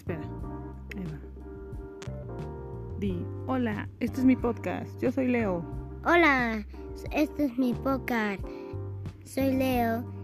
espera. Ahí va. Di, hola, este es mi podcast. Yo soy Leo. Hola, este es mi podcast. Soy Leo.